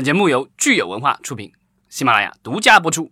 本节目由聚友文化出品，喜马拉雅独家播出。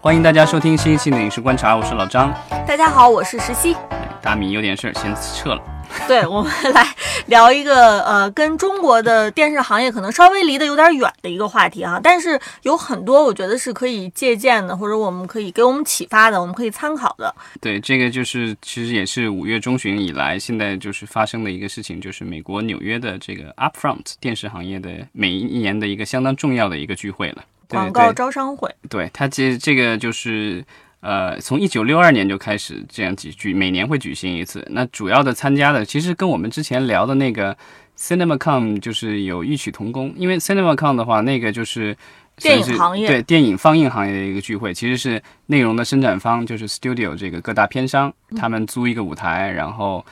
欢迎大家收听新一期的《影视观察》，我是老张。大家好，我是石溪。大米有点事儿，先撤了。对，我们来聊一个呃，跟中国的电视行业可能稍微离得有点远的一个话题哈，但是有很多我觉得是可以借鉴的，或者我们可以给我们启发的，我们可以参考的。对，这个就是其实也是五月中旬以来，现在就是发生的一个事情，就是美国纽约的这个 Upfront 电视行业的每一年的一个相当重要的一个聚会了。广告招商会，对它这这个就是呃，从一九六二年就开始这样举举，每年会举行一次。那主要的参加的其实跟我们之前聊的那个 CinemaCon 就是有异曲同工，因为 CinemaCon 的话，那个就是电影行业对电影放映行业的一个聚会，其实是内容的生产方就是 Studio 这个各大片商，他们租一个舞台，然后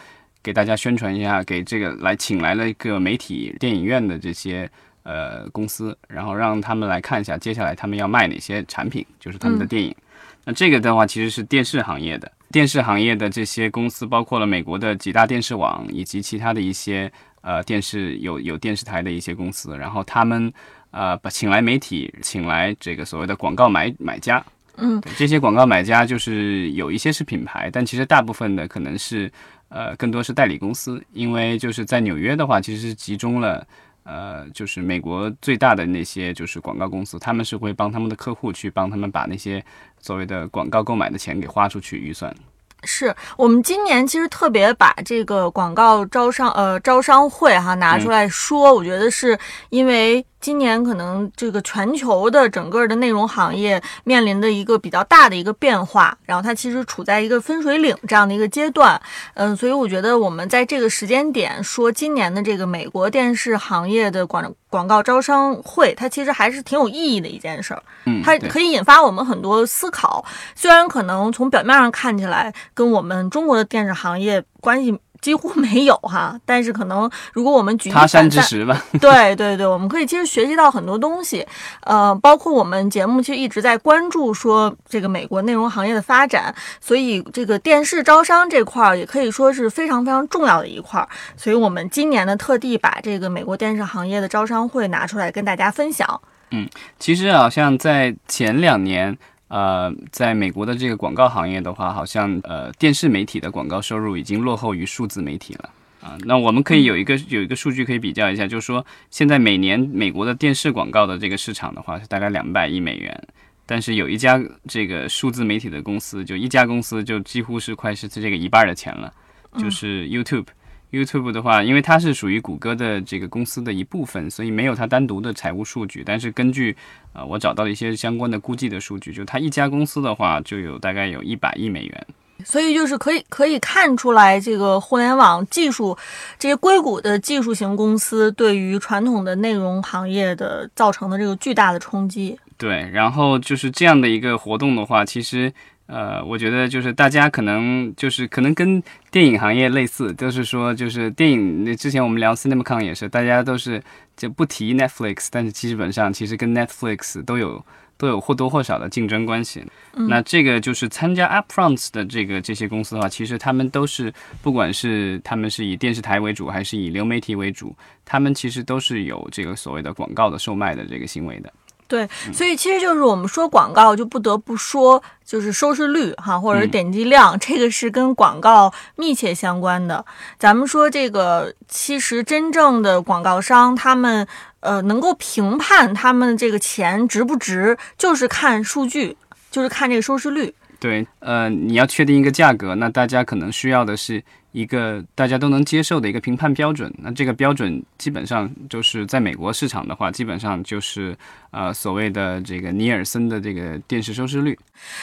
给大家宣传一下，给这个来请来了一个媒体电影院的这些。呃，公司，然后让他们来看一下，接下来他们要卖哪些产品，就是他们的电影。那这个的话，其实是电视行业的，电视行业的这些公司，包括了美国的几大电视网，以及其他的一些呃电视有有电视台的一些公司。然后他们呃把请来媒体，请来这个所谓的广告买买家。嗯，这些广告买家就是有一些是品牌，但其实大部分的可能是呃更多是代理公司，因为就是在纽约的话，其实是集中了。呃，就是美国最大的那些就是广告公司，他们是会帮他们的客户去帮他们把那些所谓的广告购买的钱给花出去预算。是我们今年其实特别把这个广告招商呃招商会哈拿出来说，我觉得是因为。今年可能这个全球的整个的内容行业面临的一个比较大的一个变化，然后它其实处在一个分水岭这样的一个阶段，嗯，所以我觉得我们在这个时间点说今年的这个美国电视行业的广广告招商会，它其实还是挺有意义的一件事儿，嗯，它可以引发我们很多思考，虽然可能从表面上看起来跟我们中国的电视行业关系。几乎没有哈，但是可能如果我们举他山之石吧，对对对，我们可以其实学习到很多东西，呃，包括我们节目其实一直在关注说这个美国内容行业的发展，所以这个电视招商这块儿也可以说是非常非常重要的一块儿，所以我们今年呢特地把这个美国电视行业的招商会拿出来跟大家分享。嗯，其实好像在前两年。呃，在美国的这个广告行业的话，好像呃电视媒体的广告收入已经落后于数字媒体了啊。那我们可以有一个有一个数据可以比较一下，就是说现在每年美国的电视广告的这个市场的话是大概两百亿美元，但是有一家这个数字媒体的公司，就一家公司就几乎是快是这个一半的钱了，就是 YouTube。YouTube 的话，因为它是属于谷歌的这个公司的一部分，所以没有它单独的财务数据。但是根据呃我找到了一些相关的估计的数据，就它一家公司的话，就有大概有一百亿美元。所以就是可以可以看出来，这个互联网技术这些硅谷的技术型公司对于传统的内容行业的造成的这个巨大的冲击。对，然后就是这样的一个活动的话，其实。呃，我觉得就是大家可能就是可能跟电影行业类似，就是说就是电影。那之前我们聊 CinemaCon 也是，大家都是就不提 Netflix，但是基本上其实跟 Netflix 都有都有或多或少的竞争关系。那这个就是参加 Upfronts 的这个这些公司的话，其实他们都是不管是他们是以电视台为主，还是以流媒体为主，他们其实都是有这个所谓的广告的售卖的这个行为的。对，所以其实就是我们说广告，就不得不说就是收视率哈，或者是点击量，这个是跟广告密切相关的。咱们说这个，其实真正的广告商，他们呃能够评判他们这个钱值不值，就是看数据，就是看这个收视率。对，呃，你要确定一个价格，那大家可能需要的是一个大家都能接受的一个评判标准。那这个标准基本上就是在美国市场的话，基本上就是呃所谓的这个尼尔森的这个电视收视率。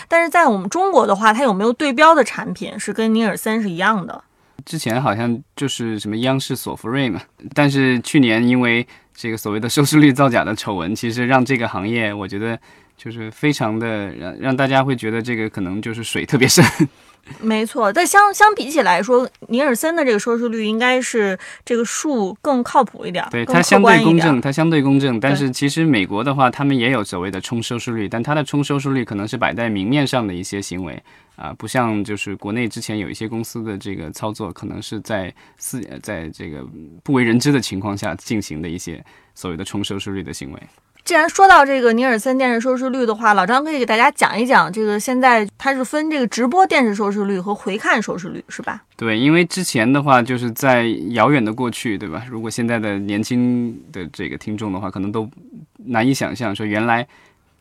但是在我们中国的话，它有没有对标的产品是跟尼尔森是一样的？之前好像就是什么央视索福瑞嘛，但是去年因为这个所谓的收视率造假的丑闻，其实让这个行业我觉得就是非常的让让大家会觉得这个可能就是水特别深。没错，但相相比起来说，尼尔森的这个收视率应该是这个数更靠谱一点，对它相对公正，它相对公正。但是其实美国的话，他们也有所谓的冲收视率，但它的冲收视率可能是摆在明面上的一些行为啊，不像就是国内之前有一些公司的这个操作，可能是在私在这个不为人知的情况下进行的一些所谓的冲收视率的行为。既然说到这个尼尔森电视收视率的话，老张可以给大家讲一讲，这个现在它是分这个直播电视收视率和回看收视率，是吧？对，因为之前的话就是在遥远的过去，对吧？如果现在的年轻的这个听众的话，可能都难以想象，说原来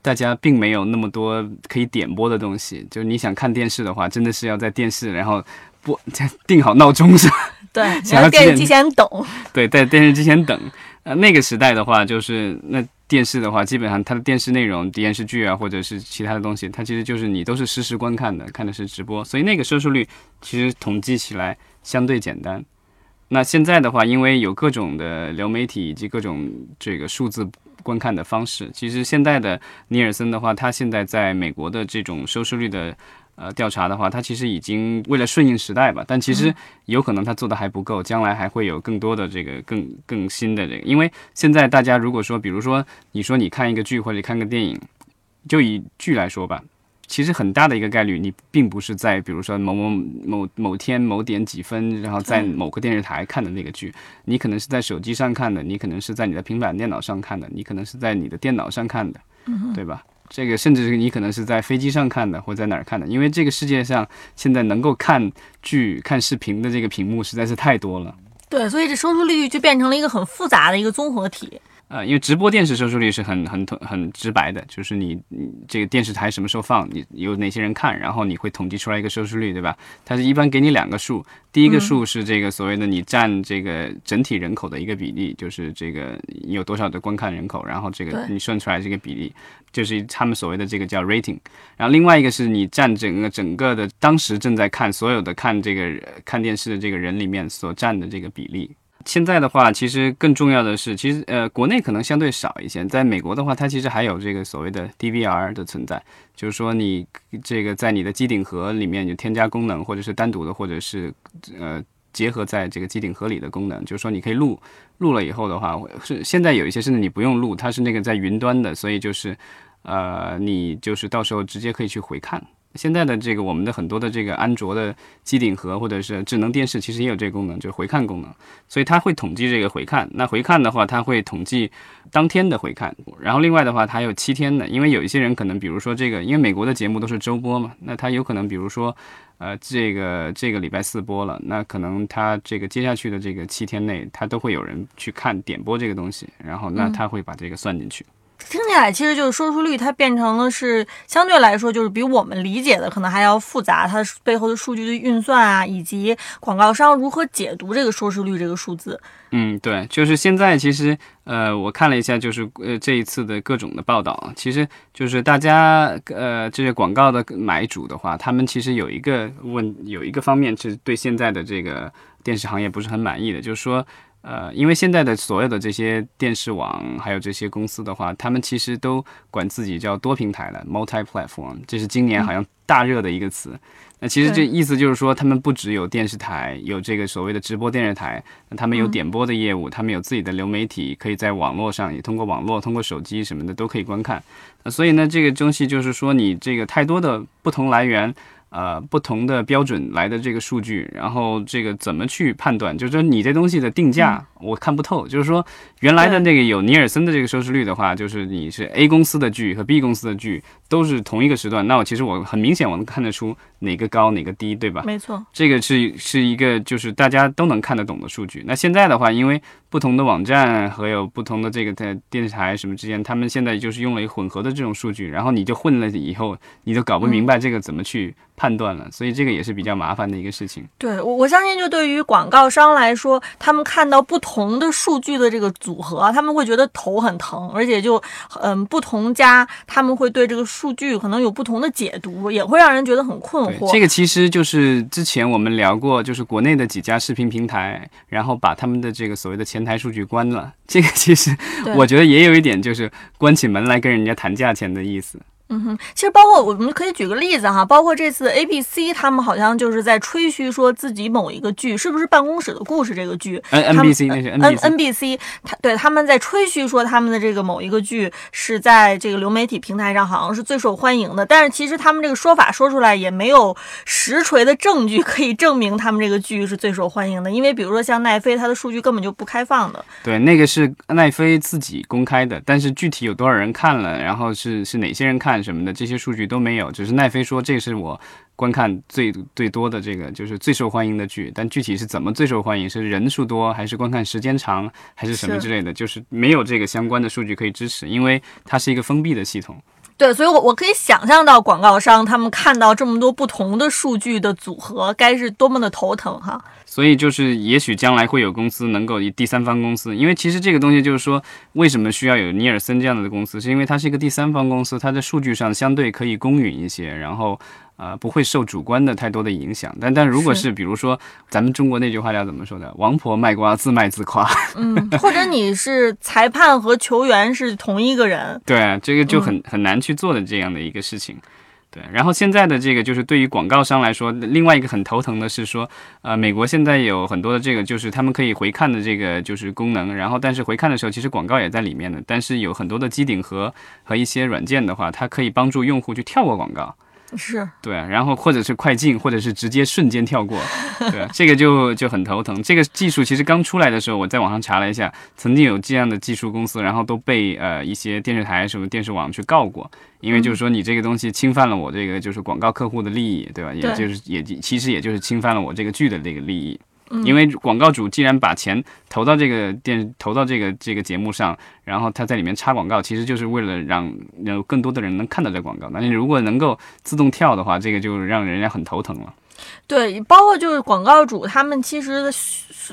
大家并没有那么多可以点播的东西，就是你想看电视的话，真的是要在电视然后播定好闹钟是吧？对，在电视机前等。对，在电视机前等。呃，那个时代的话，就是那。电视的话，基本上它的电视内容、电视剧啊，或者是其他的东西，它其实就是你都是实时观看的，看的是直播，所以那个收视率其实统计起来相对简单。那现在的话，因为有各种的流媒体以及各种这个数字观看的方式，其实现在的尼尔森的话，它现在在美国的这种收视率的。呃，调查的话，它其实已经为了顺应时代吧，但其实有可能它做的还不够，将来还会有更多的这个更更新的这个。因为现在大家如果说，比如说你说你看一个剧或者看个电影，就以剧来说吧，其实很大的一个概率，你并不是在比如说某某某某天某点几分，然后在某个电视台看的那个剧，你可能是在手机上看的，你可能是在你的平板电脑上看的，你可能是在你的电脑上看的，对吧？这个甚至是你可能是在飞机上看的，或在哪儿看的，因为这个世界上现在能够看剧、看视频的这个屏幕实在是太多了。对，所以这收视率就变成了一个很复杂的一个综合体。呃，因为直播电视收视率是很很很直白的，就是你你这个电视台什么时候放，你有哪些人看，然后你会统计出来一个收视率，对吧？它是一般给你两个数，第一个数是这个所谓的你占这个整体人口的一个比例，就是这个你有多少的观看人口，然后这个你算出来这个比例，就是他们所谓的这个叫 rating。然后另外一个是你占整个整个的当时正在看所有的看这个看电视的这个人里面所占的这个比例。现在的话，其实更重要的是，其实呃，国内可能相对少一些。在美国的话，它其实还有这个所谓的 DVR 的存在，就是说你这个在你的机顶盒里面就添加功能，或者是单独的，或者是呃结合在这个机顶盒里的功能，就是说你可以录录了以后的话，是现在有一些甚至你不用录，它是那个在云端的，所以就是呃你就是到时候直接可以去回看。现在的这个我们的很多的这个安卓的机顶盒或者是智能电视，其实也有这个功能，就是回看功能。所以它会统计这个回看。那回看的话，它会统计当天的回看。然后另外的话，它有七天的，因为有一些人可能，比如说这个，因为美国的节目都是周播嘛，那他有可能，比如说，呃，这个这个礼拜四播了，那可能他这个接下去的这个七天内，他都会有人去看点播这个东西，然后那他会把这个算进去。听起来其实就是收视率，它变成了是相对来说就是比我们理解的可能还要复杂，它背后的数据的运算啊，以及广告商如何解读这个收视率这个数字。嗯，对，就是现在其实呃，我看了一下，就是呃这一次的各种的报道，其实就是大家呃这些广告的买主的话，他们其实有一个问有一个方面是对现在的这个电视行业不是很满意的，就是说。呃，因为现在的所有的这些电视网，还有这些公司的话，他们其实都管自己叫多平台了，multi-platform，这是今年好像大热的一个词。那其实这意思就是说，他们不只有电视台，有这个所谓的直播电视台，那他们有点播的业务，他们有自己的流媒体，可以在网络上也通过网络、通过手机什么的都可以观看。那所以呢，这个东西就是说，你这个太多的不同来源。呃，不同的标准来的这个数据，然后这个怎么去判断？就是说你这东西的定价我看不透。就是说原来的那个有尼尔森的这个收视率的话，就是你是 A 公司的剧和 B 公司的剧都是同一个时段，那我其实我很明显我能看得出哪个高哪个低，对吧？没错，这个是是一个就是大家都能看得懂的数据。那现在的话，因为不同的网站和有不同的这个在电视台什么之间，他们现在就是用了一个混合的这种数据，然后你就混了以后，你就搞不明白这个怎么去。判断了，所以这个也是比较麻烦的一个事情。对，我我相信，就对于广告商来说，他们看到不同的数据的这个组合，他们会觉得头很疼，而且就嗯，不同家他们会对这个数据可能有不同的解读，也会让人觉得很困惑。这个其实就是之前我们聊过，就是国内的几家视频平台，然后把他们的这个所谓的前台数据关了。这个其实我觉得也有一点就是关起门来跟人家谈价钱的意思。嗯哼，其实包括我们可以举个例子哈，包括这次 A B C 他们好像就是在吹嘘说自己某一个剧是不是《办公室的故事》这个剧，N N B C 那是 N N B C，他对他们在吹嘘说他们的这个某一个剧是在这个流媒体平台上好像是最受欢迎的，但是其实他们这个说法说出来也没有实锤的证据可以证明他们这个剧是最受欢迎的，因为比如说像奈飞，它的数据根本就不开放的。对，那个是奈飞自己公开的，但是具体有多少人看了，然后是是哪些人看。什么的这些数据都没有，只是奈飞说这是我观看最最多的这个就是最受欢迎的剧，但具体是怎么最受欢迎，是人数多还是观看时间长还是什么之类的，就是没有这个相关的数据可以支持，因为它是一个封闭的系统。对，所以，我我可以想象到广告商他们看到这么多不同的数据的组合，该是多么的头疼哈。所以，就是也许将来会有公司能够以第三方公司，因为其实这个东西就是说，为什么需要有尼尔森这样的公司，是因为它是一个第三方公司，它在数据上相对可以公允一些，然后。呃，不会受主观的太多的影响，但但如果是比如说咱们中国那句话叫怎么说的？王婆卖瓜，自卖自夸。嗯，或者你是裁判和球员是同一个人，对，这个就很很难去做的这样的一个事情。对，然后现在的这个就是对于广告商来说，另外一个很头疼的是说，呃，美国现在有很多的这个就是他们可以回看的这个就是功能，然后但是回看的时候其实广告也在里面的，但是有很多的机顶盒和一些软件的话，它可以帮助用户去跳过广告。是对，然后或者是快进，或者是直接瞬间跳过，对，这个就就很头疼。这个技术其实刚出来的时候，我在网上查了一下，曾经有这样的技术公司，然后都被呃一些电视台什么电视网去告过，因为就是说你这个东西侵犯了我这个就是广告客户的利益，对吧？也就是也其实也就是侵犯了我这个剧的这个利益。因为广告主既然把钱投到这个电投到这个这个节目上，然后他在里面插广告，其实就是为了让有更多的人能看到这广告。那你如果能够自动跳的话，这个就让人家很头疼了。对，包括就是广告主他们其实的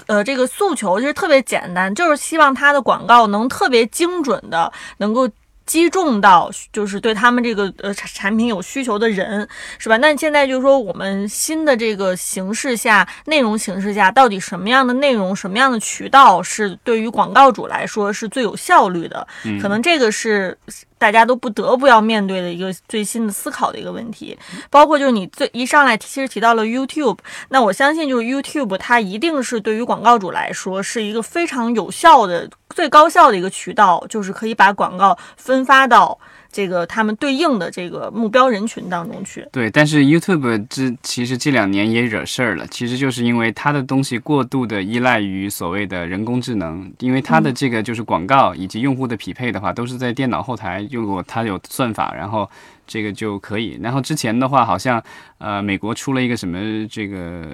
呃这个诉求其实特别简单，就是希望他的广告能特别精准的能够。击中到就是对他们这个呃产品有需求的人，是吧？那现在就是说，我们新的这个形式下，内容形式下，到底什么样的内容、什么样的渠道是对于广告主来说是最有效率的？可能这个是。大家都不得不要面对的一个最新的思考的一个问题，包括就是你最一上来其实提到了 YouTube，那我相信就是 YouTube 它一定是对于广告主来说是一个非常有效的、最高效的一个渠道，就是可以把广告分发到。这个他们对应的这个目标人群当中去，对，但是 YouTube 这其实这两年也惹事儿了，其实就是因为它的东西过度的依赖于所谓的人工智能，因为它的这个就是广告以及用户的匹配的话，都是在电脑后台用过，它有算法，然后这个就可以。然后之前的话，好像呃美国出了一个什么这个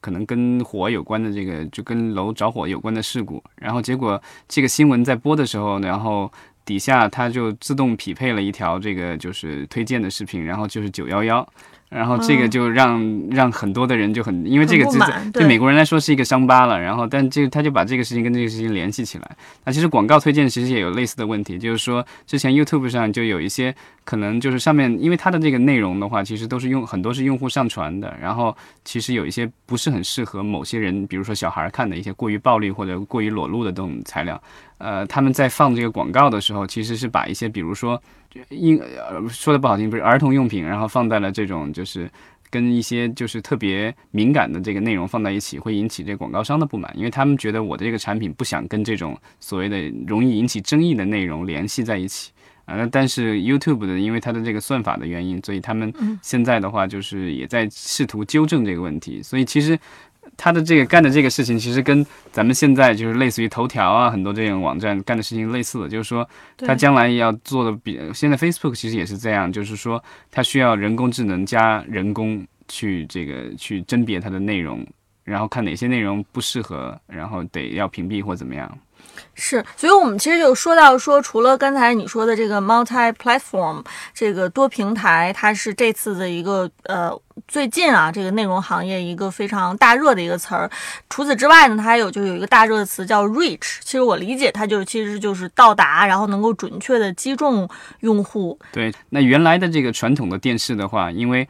可能跟火有关的这个，就跟楼着火有关的事故，然后结果这个新闻在播的时候，然后。底下它就自动匹配了一条这个就是推荐的视频，然后就是九幺幺。然后这个就让让很多的人就很，因为这个对美国人来说是一个伤疤了。然后，但这他就把这个事情跟这个事情联系起来。那其实广告推荐其实也有类似的问题，就是说之前 YouTube 上就有一些可能就是上面，因为它的这个内容的话，其实都是用很多是用户上传的。然后其实有一些不是很适合某些人，比如说小孩看的一些过于暴力或者过于裸露的这种材料。呃，他们在放这个广告的时候，其实是把一些比如说。婴呃说的不好听，不是儿童用品，然后放在了这种就是跟一些就是特别敏感的这个内容放在一起，会引起这广告商的不满，因为他们觉得我的这个产品不想跟这种所谓的容易引起争议的内容联系在一起啊。那但是 YouTube 的，因为它的这个算法的原因，所以他们现在的话就是也在试图纠正这个问题，所以其实。他的这个干的这个事情，其实跟咱们现在就是类似于头条啊，很多这种网站干的事情类似的，就是说，他将来要做的比现在 Facebook 其实也是这样，就是说，它需要人工智能加人工去这个去甄别它的内容，然后看哪些内容不适合，然后得要屏蔽或怎么样。是，所以我们其实就说到说，除了刚才你说的这个 multi-platform 这个多平台，它是这次的一个呃最近啊这个内容行业一个非常大热的一个词儿。除此之外呢，它还有就有一个大热的词叫 reach。其实我理解它就其实就是到达，然后能够准确的击中用户。对，那原来的这个传统的电视的话，因为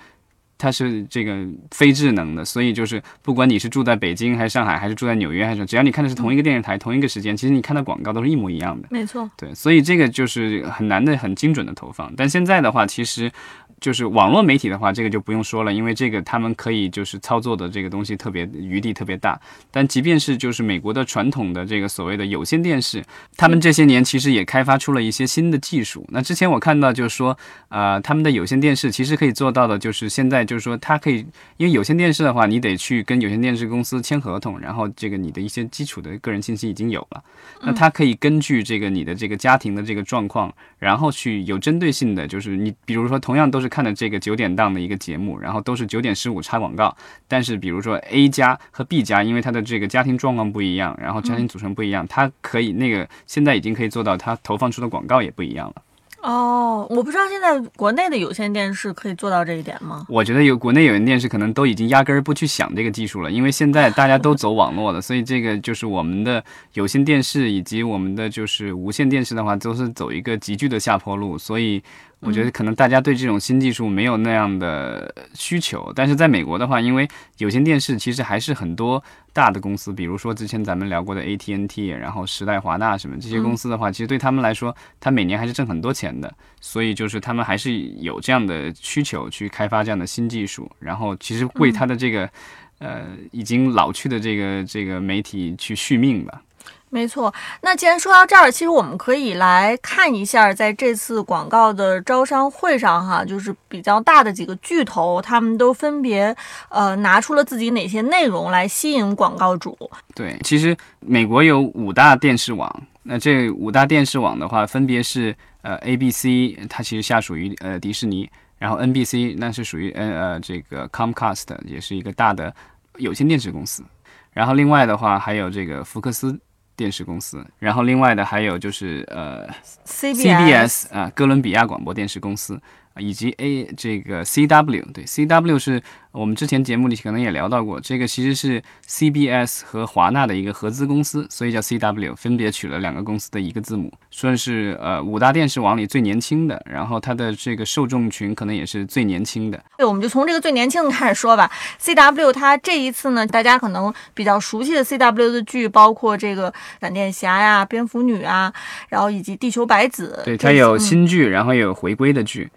它是这个非智能的，所以就是不管你是住在北京还是上海，还是住在纽约，还是只要你看的是同一个电视台、同一个时间，其实你看到广告都是一模一样的。没错，对，所以这个就是很难的、很精准的投放。但现在的话，其实。就是网络媒体的话，这个就不用说了，因为这个他们可以就是操作的这个东西特别余地特别大。但即便是就是美国的传统的这个所谓的有线电视，他们这些年其实也开发出了一些新的技术。那之前我看到就是说，呃，他们的有线电视其实可以做到的，就是现在就是说它可以，因为有线电视的话，你得去跟有线电视公司签合同，然后这个你的一些基础的个人信息已经有了，那它可以根据这个你的这个家庭的这个状况，然后去有针对性的，就是你比如说同样都是。看的这个九点档的一个节目，然后都是九点十五插广告，但是比如说 A 加和 B 加，因为他的这个家庭状况不一样，然后家庭组成不一样，它可以那个现在已经可以做到，它投放出的广告也不一样了。哦，我不知道现在国内的有线电视可以做到这一点吗？我觉得有国内有线电视可能都已经压根儿不去想这个技术了，因为现在大家都走网络了，所以这个就是我们的有线电视以及我们的就是无线电视的话，都是走一个急剧的下坡路，所以。我觉得可能大家对这种新技术没有那样的需求，但是在美国的话，因为有线电视其实还是很多大的公司，比如说之前咱们聊过的 AT&T，然后时代、华纳什么这些公司的话，其实对他们来说，他每年还是挣很多钱的，所以就是他们还是有这样的需求去开发这样的新技术，然后其实为他的这个呃已经老去的这个这个媒体去续命吧。没错，那既然说到这儿，其实我们可以来看一下，在这次广告的招商会上，哈，就是比较大的几个巨头，他们都分别呃拿出了自己哪些内容来吸引广告主。对，其实美国有五大电视网，那这五大电视网的话，分别是呃 ABC，它其实下属于呃迪士尼，然后 NBC 那是属于呃呃这个 Comcast，也是一个大的有线电视公司，然后另外的话还有这个福克斯。电视公司，然后另外的还有就是呃，CBS 啊，哥伦比亚广播电视公司。以及 A 这个 CW 对 CW 是我们之前节目里可能也聊到过，这个其实是 CBS 和华纳的一个合资公司，所以叫 CW，分别取了两个公司的一个字母，算是呃五大电视网里最年轻的，然后它的这个受众群可能也是最年轻的。对，我们就从这个最年轻的开始说吧。CW 它这一次呢，大家可能比较熟悉的 CW 的剧包括这个闪电侠呀、蝙蝠女啊，然后以及地球白子。对，它有新剧，然后也有回归的剧。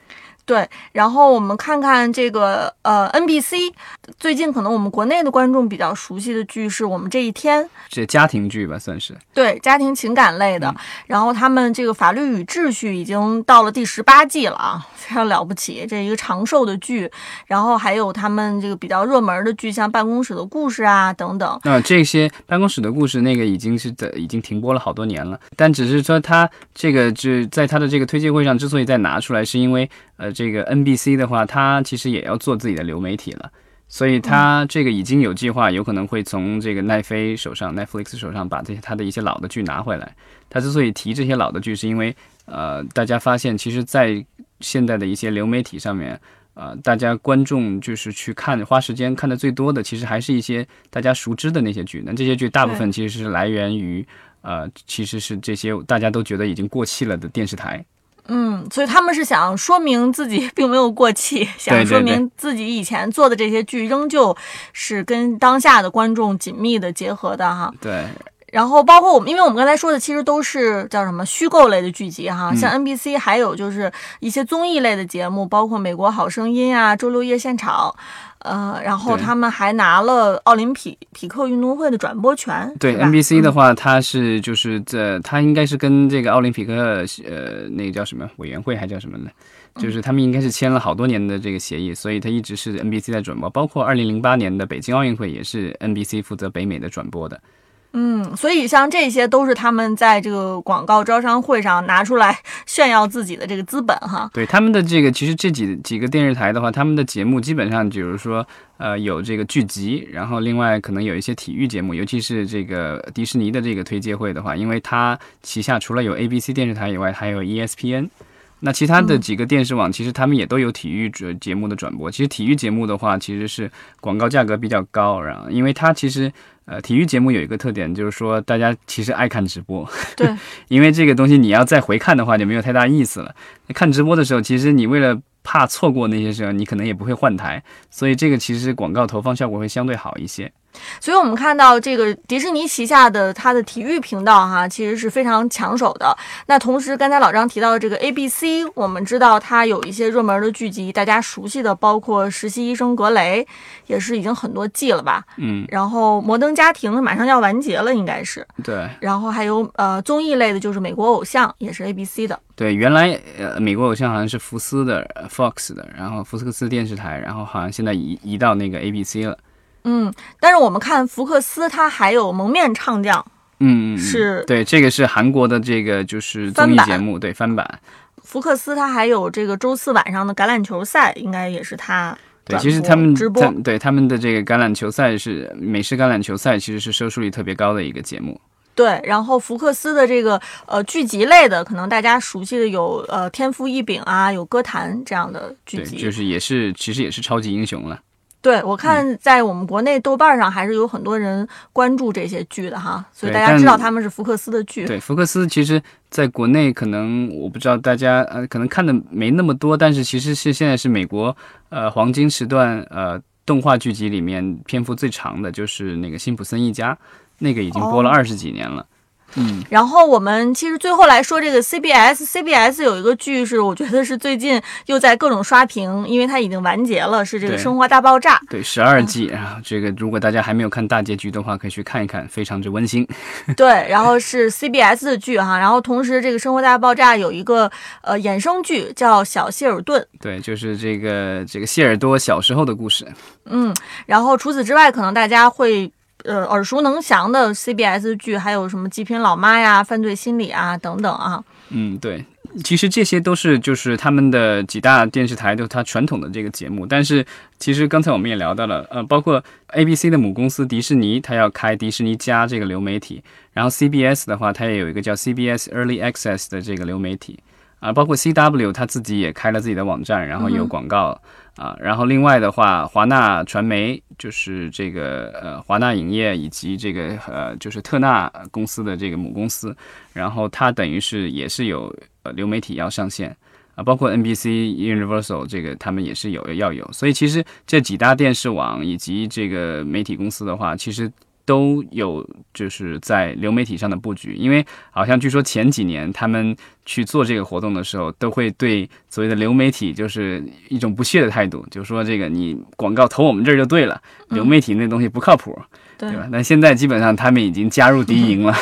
对，然后我们看看这个呃，NBC 最近可能我们国内的观众比较熟悉的剧是我们这一天，这家庭剧吧，算是对家庭情感类的。然后他们这个《法律与秩序》已经到了第十八季了啊，非常了不起，这一个长寿的剧。然后还有他们这个比较热门的剧，像《办公室的故事》啊等等。那这些《办公室的故事》那个已经是在已经停播了好多年了，但只是说他这个就在他的这个推介会上之所以再拿出来，是因为。呃，这个 NBC 的话，它其实也要做自己的流媒体了，所以它这个已经有计划，有可能会从这个奈飞手上、Netflix 手上把这些它的一些老的剧拿回来。它之所以提这些老的剧，是因为呃，大家发现其实，在现在的一些流媒体上面，呃，大家观众就是去看花时间看的最多的，其实还是一些大家熟知的那些剧。那这些剧大部分其实是来源于呃，其实是这些大家都觉得已经过气了的电视台。嗯，所以他们是想说明自己并没有过气，想说明自己以前做的这些剧仍旧是跟当下的观众紧密的结合的哈。对。然后包括我们，因为我们刚才说的其实都是叫什么虚构类的剧集哈，像 NBC 还有就是一些综艺类的节目，包括《美国好声音》啊，《周六夜现场》。呃，然后他们还拿了奥林匹匹克运动会的转播权。对，NBC 的话，它是就是这，它应该是跟这个奥林匹克呃那个叫什么委员会还叫什么呢？就是他们应该是签了好多年的这个协议，所以它一直是 NBC 在转播，包括二零零八年的北京奥运会也是 NBC 负责北美的转播的。嗯，所以像这些都是他们在这个广告招商会上拿出来 炫耀自己的这个资本哈。对他们的这个，其实这几几个电视台的话，他们的节目基本上就是说，呃，有这个剧集，然后另外可能有一些体育节目，尤其是这个迪士尼的这个推介会的话，因为它旗下除了有 ABC 电视台以外，还有 ESPN。那其他的几个电视网其实他们也都有体育节节目的转播。其实体育节目的话，其实是广告价格比较高，然后因为它其实。呃，体育节目有一个特点，就是说大家其实爱看直播。对，因为这个东西你要再回看的话，就没有太大意思了。看直播的时候，其实你为了怕错过那些时候，你可能也不会换台，所以这个其实广告投放效果会相对好一些。所以，我们看到这个迪士尼旗下的它的体育频道哈，其实是非常抢手的。那同时，刚才老张提到的这个 ABC，我们知道它有一些热门的剧集，大家熟悉的包括《实习医生格雷》，也是已经很多季了吧？嗯，然后《摩登家庭》马上要完结了，应该是。对。然后还有呃综艺类的，就是《美国偶像》，也是 ABC 的。对，原来呃美国偶像好像是福斯的 Fox 的，然后福克斯电视台，然后好像现在移移到那个 ABC 了。嗯，但是我们看福克斯，它还有蒙面唱将，嗯，是对，这个是韩国的这个就是综艺节目，对翻版。福克斯它还有这个周四晚上的橄榄球赛，应该也是它对，其实他们直播，对他们的这个橄榄球赛是美式橄榄球赛，其实是收视率特别高的一个节目。对，然后福克斯的这个呃剧集类的，可能大家熟悉的有呃天赋异禀啊，有歌坛这样的剧集，就是也是其实也是超级英雄了。对，我看在我们国内豆瓣上还是有很多人关注这些剧的哈，所以大家知道他们是福克斯的剧。对，福克斯其实在国内可能我不知道大家呃可能看的没那么多，但是其实是现在是美国呃黄金时段呃动画剧集里面篇幅最长的，就是那个辛普森一家，那个已经播了二十几年了。嗯，然后我们其实最后来说这个 CBS，CBS 有一个剧是我觉得是最近又在各种刷屏，因为它已经完结了，是这个《生活大爆炸》。对，十二季啊，这个如果大家还没有看大结局的话，可以去看一看，非常之温馨。对，然后是 CBS 的剧哈，然后同时这个《生活大爆炸》有一个呃衍生剧叫《小谢尔顿》。对，就是这个这个谢尔多小时候的故事。嗯，然后除此之外，可能大家会。呃，耳熟能详的 CBS 剧，还有什么《极品老妈》呀，《犯罪心理》啊，等等啊。嗯，对，其实这些都是就是他们的几大电视台都它传统的这个节目。但是其实刚才我们也聊到了，呃，包括 ABC 的母公司迪士尼，它要开迪士尼加这个流媒体。然后 CBS 的话，它也有一个叫 CBS Early Access 的这个流媒体啊。包括 CW，他自己也开了自己的网站，然后有广告。啊，然后另外的话，华纳传媒就是这个呃华纳影业以及这个呃就是特纳公司的这个母公司，然后它等于是也是有呃流媒体要上线啊，包括 NBC、Universal 这个他们也是有要有，所以其实这几大电视网以及这个媒体公司的话，其实。都有就是在流媒体上的布局，因为好像据说前几年他们去做这个活动的时候，都会对所谓的流媒体就是一种不屑的态度，就说这个你广告投我们这儿就对了，流媒体那东西不靠谱，对吧？那现在基本上他们已经加入敌 营了，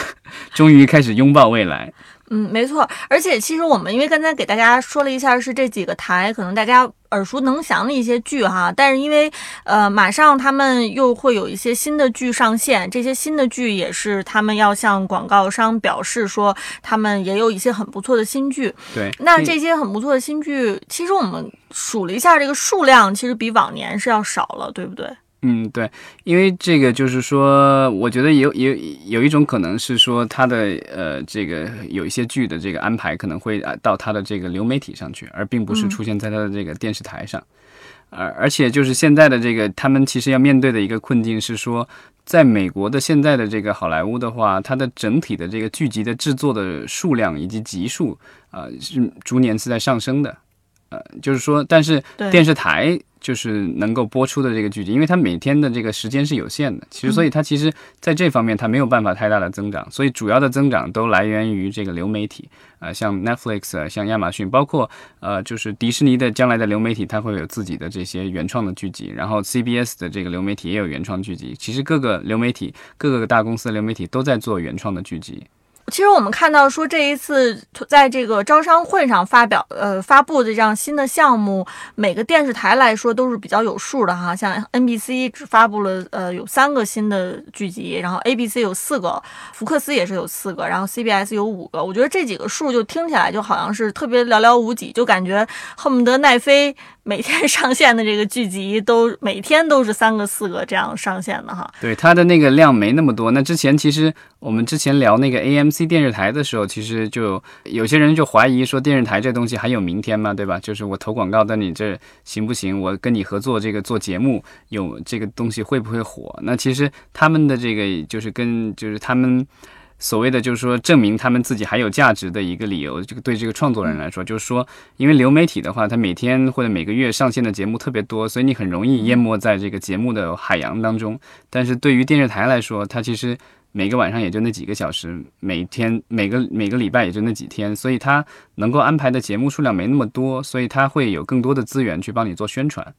终于开始拥抱未来。嗯，没错，而且其实我们因为刚才给大家说了一下是这几个台，可能大家耳熟能详的一些剧哈，但是因为呃马上他们又会有一些新的剧上线，这些新的剧也是他们要向广告商表示说他们也有一些很不错的新剧。对，那这些很不错的新剧，其实我们数了一下这个数量，其实比往年是要少了，对不对？嗯，对，因为这个就是说，我觉得有有有一种可能是说，他的呃，这个有一些剧的这个安排可能会啊到他的这个流媒体上去，而并不是出现在他的这个电视台上。而而且就是现在的这个，他们其实要面对的一个困境是说，在美国的现在的这个好莱坞的话，它的整体的这个剧集的制作的数量以及集数啊，是逐年是在上升的。呃，就是说，但是电视台。就是能够播出的这个剧集，因为它每天的这个时间是有限的，其实所以它其实在这方面它没有办法太大的增长，所以主要的增长都来源于这个流媒体，呃，像 Netflix，啊像亚马逊，包括呃就是迪士尼的将来的流媒体，它会有自己的这些原创的剧集，然后 CBS 的这个流媒体也有原创剧集，其实各个流媒体各个大公司的流媒体都在做原创的剧集。其实我们看到说这一次在这个招商会上发表呃发布的这样新的项目，每个电视台来说都是比较有数的哈。像 NBC 只发布了呃有三个新的剧集，然后 ABC 有四个，福克斯也是有四个，然后 CBS 有五个。我觉得这几个数就听起来就好像是特别寥寥无几，就感觉恨不得奈飞。每天上线的这个剧集都每天都是三个四个这样上线的哈。对它的那个量没那么多。那之前其实我们之前聊那个 AMC 电视台的时候，其实就有些人就怀疑说电视台这东西还有明天吗？对吧？就是我投广告到你这行不行？我跟你合作这个做节目有这个东西会不会火？那其实他们的这个就是跟就是他们。所谓的就是说证明他们自己还有价值的一个理由。这个对这个创作人来说，就是说，因为流媒体的话，它每天或者每个月上线的节目特别多，所以你很容易淹没在这个节目的海洋当中。但是对于电视台来说，它其实每个晚上也就那几个小时，每天每个每个礼拜也就那几天，所以它能够安排的节目数量没那么多，所以它会有更多的资源去帮你做宣传。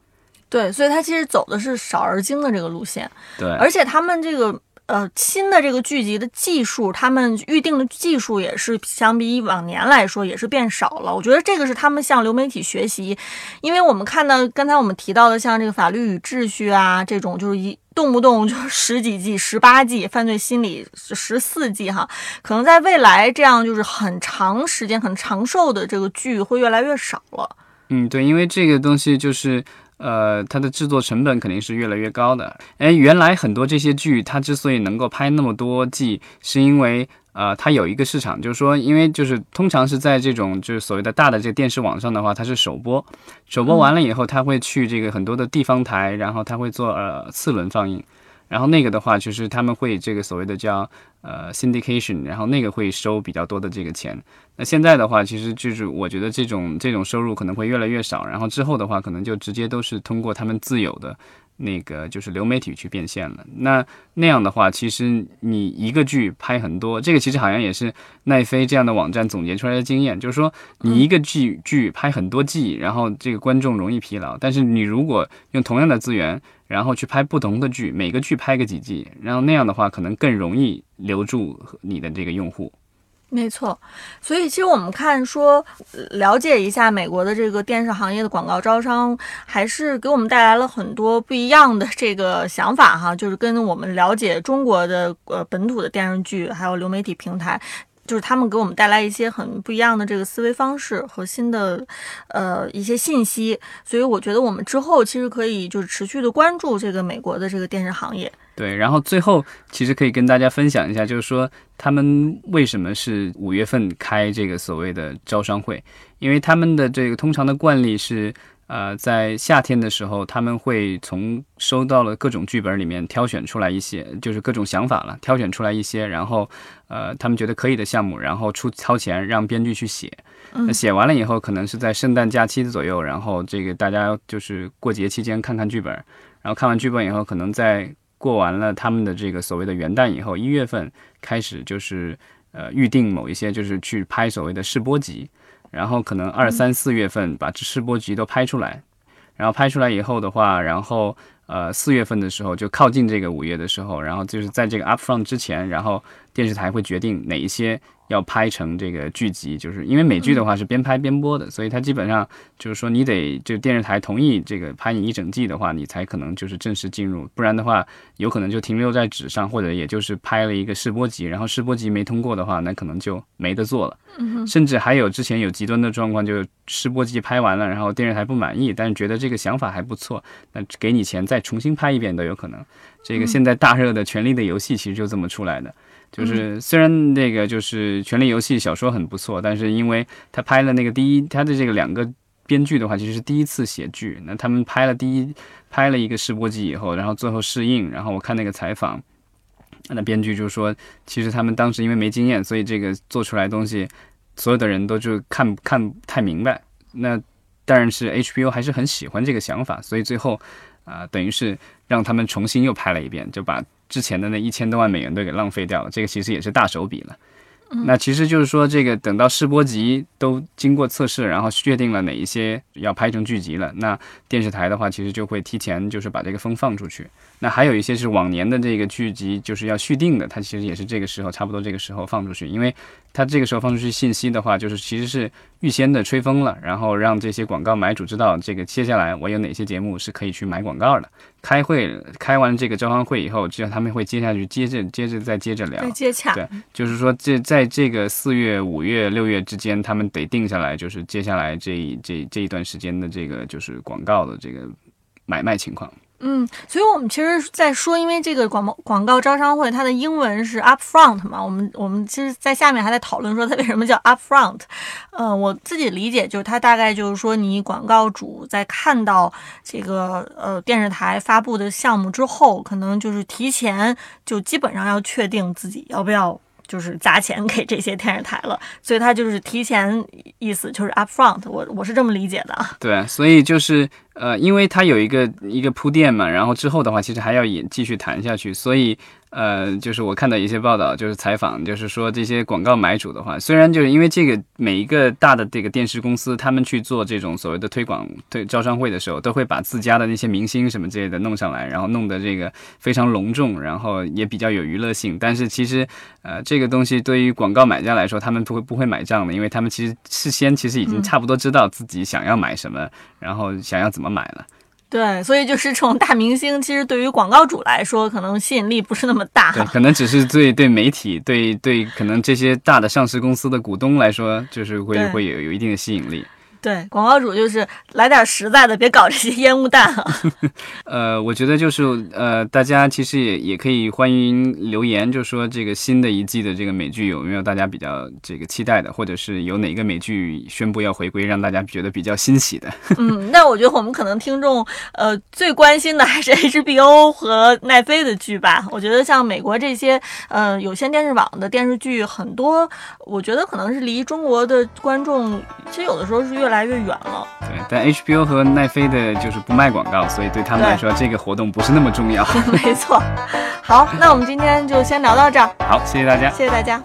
对，所以它其实走的是少而精的这个路线。对，而且他们这个。呃，新的这个剧集的技术，他们预定的技术也是相比往年来说也是变少了。我觉得这个是他们向流媒体学习，因为我们看到刚才我们提到的像这个《法律与秩序》啊，这种就是一动不动就 十几季、十八季，《犯罪心理》十四季哈，可能在未来这样就是很长时间、很长寿的这个剧会越来越少了。嗯，对，因为这个东西就是。呃，它的制作成本肯定是越来越高的。哎，原来很多这些剧，它之所以能够拍那么多季，是因为呃，它有一个市场，就是说，因为就是通常是在这种就是所谓的大的这个电视网上的话，它是首播，首播完了以后，它会去这个很多的地方台，然后它会做呃次轮放映。然后那个的话，就是他们会这个所谓的叫呃 syndication，然后那个会收比较多的这个钱。那现在的话，其实就是我觉得这种这种收入可能会越来越少。然后之后的话，可能就直接都是通过他们自有的。那个就是流媒体去变现了，那那样的话，其实你一个剧拍很多，这个其实好像也是奈飞这样的网站总结出来的经验，就是说你一个剧剧拍很多季，然后这个观众容易疲劳，但是你如果用同样的资源，然后去拍不同的剧，每个剧拍个几季，然后那样的话，可能更容易留住你的这个用户。没错，所以其实我们看说了解一下美国的这个电视行业的广告招商，还是给我们带来了很多不一样的这个想法哈。就是跟我们了解中国的呃本土的电视剧，还有流媒体平台，就是他们给我们带来一些很不一样的这个思维方式和新的呃一些信息。所以我觉得我们之后其实可以就是持续的关注这个美国的这个电视行业。对，然后最后其实可以跟大家分享一下，就是说他们为什么是五月份开这个所谓的招商会？因为他们的这个通常的惯例是，呃，在夏天的时候，他们会从收到了各种剧本里面挑选出来一些，就是各种想法了，挑选出来一些，然后呃，他们觉得可以的项目，然后出掏钱让编剧去写。那写完了以后，可能是在圣诞假期的左右，然后这个大家就是过节期间看看剧本，然后看完剧本以后，可能在过完了他们的这个所谓的元旦以后，一月份开始就是呃预定某一些就是去拍所谓的试播集，然后可能二三四月份把这试播集都拍出来，然后拍出来以后的话，然后呃四月份的时候就靠近这个五月的时候，然后就是在这个 upfront 之前，然后电视台会决定哪一些。要拍成这个剧集，就是因为美剧的话是边拍边播的，所以它基本上就是说你得就电视台同意这个拍你一整季的话，你才可能就是正式进入，不然的话有可能就停留在纸上，或者也就是拍了一个试播集，然后试播集没通过的话，那可能就没得做了。甚至还有之前有极端的状况，就是试播集拍完了，然后电视台不满意，但是觉得这个想法还不错，那给你钱再重新拍一遍都有可能。这个现在大热的《权力的游戏》其实就这么出来的。就是虽然那个就是《权力游戏》小说很不错，但是因为他拍了那个第一，他的这个两个编剧的话，其实是第一次写剧。那他们拍了第一拍了一个试播集以后，然后最后试映，然后我看那个采访，那编剧就说，其实他们当时因为没经验，所以这个做出来东西，所有的人都就看看太明白。那但是 HBO 还是很喜欢这个想法，所以最后啊，等于是让他们重新又拍了一遍，就把。之前的那一千多万美元都给浪费掉了，这个其实也是大手笔了。那其实就是说，这个等到试播集都经过测试，然后确定了哪一些要拍成剧集了，那电视台的话，其实就会提前就是把这个风放出去。那还有一些是往年的这个剧集，就是要续订的，它其实也是这个时候，差不多这个时候放出去，因为它这个时候放出去信息的话，就是其实是预先的吹风了，然后让这些广告买主知道这个接下来我有哪些节目是可以去买广告的。开会开完这个招商会以后，之后他们会接下去接着接着再接着聊，接洽。对，就是说这在这个四月、五月、六月之间，他们得定下来，就是接下来这一这这一段时间的这个就是广告的这个买卖情况。嗯，所以我们其实，在说，因为这个广播广告招商会，它的英文是 upfront 嘛，我们我们其实，在下面还在讨论说它为什么叫 upfront。呃，我自己理解就是，它大概就是说，你广告主在看到这个呃电视台发布的项目之后，可能就是提前就基本上要确定自己要不要。就是砸钱给这些电视台了，所以他就是提前意思就是 upfront，我我是这么理解的。对，所以就是呃，因为它有一个一个铺垫嘛，然后之后的话，其实还要也继续谈下去，所以。呃，就是我看到一些报道，就是采访，就是说这些广告买主的话，虽然就是因为这个每一个大的这个电视公司，他们去做这种所谓的推广、对招商会的时候，都会把自家的那些明星什么之类的弄上来，然后弄得这个非常隆重，然后也比较有娱乐性。但是其实，呃，这个东西对于广告买家来说，他们不会不会买账的，因为他们其实事先其实已经差不多知道自己想要买什么，然后想要怎么买呢。对，所以就是这种大明星，其实对于广告主来说，可能吸引力不是那么大。对，可能只是对对媒体、对对可能这些大的上市公司的股东来说，就是会会有有一定的吸引力。对，广告主就是来点实在的，别搞这些烟雾弹啊。呃，我觉得就是呃，大家其实也也可以欢迎留言，就说这个新的一季的这个美剧有没有大家比较这个期待的，或者是有哪个美剧宣布要回归，让大家觉得比较欣喜的。嗯，那我觉得我们可能听众呃最关心的还是 HBO 和奈飞的剧吧。我觉得像美国这些呃有线电视网的电视剧很多，我觉得可能是离中国的观众其实有的时候是越。来越远了，对，但 HBO 和奈飞的就是不卖广告，所以对他们来说，这个活动不是那么重要。没错，好，那我们今天就先聊到这儿。好，谢谢大家，谢谢大家。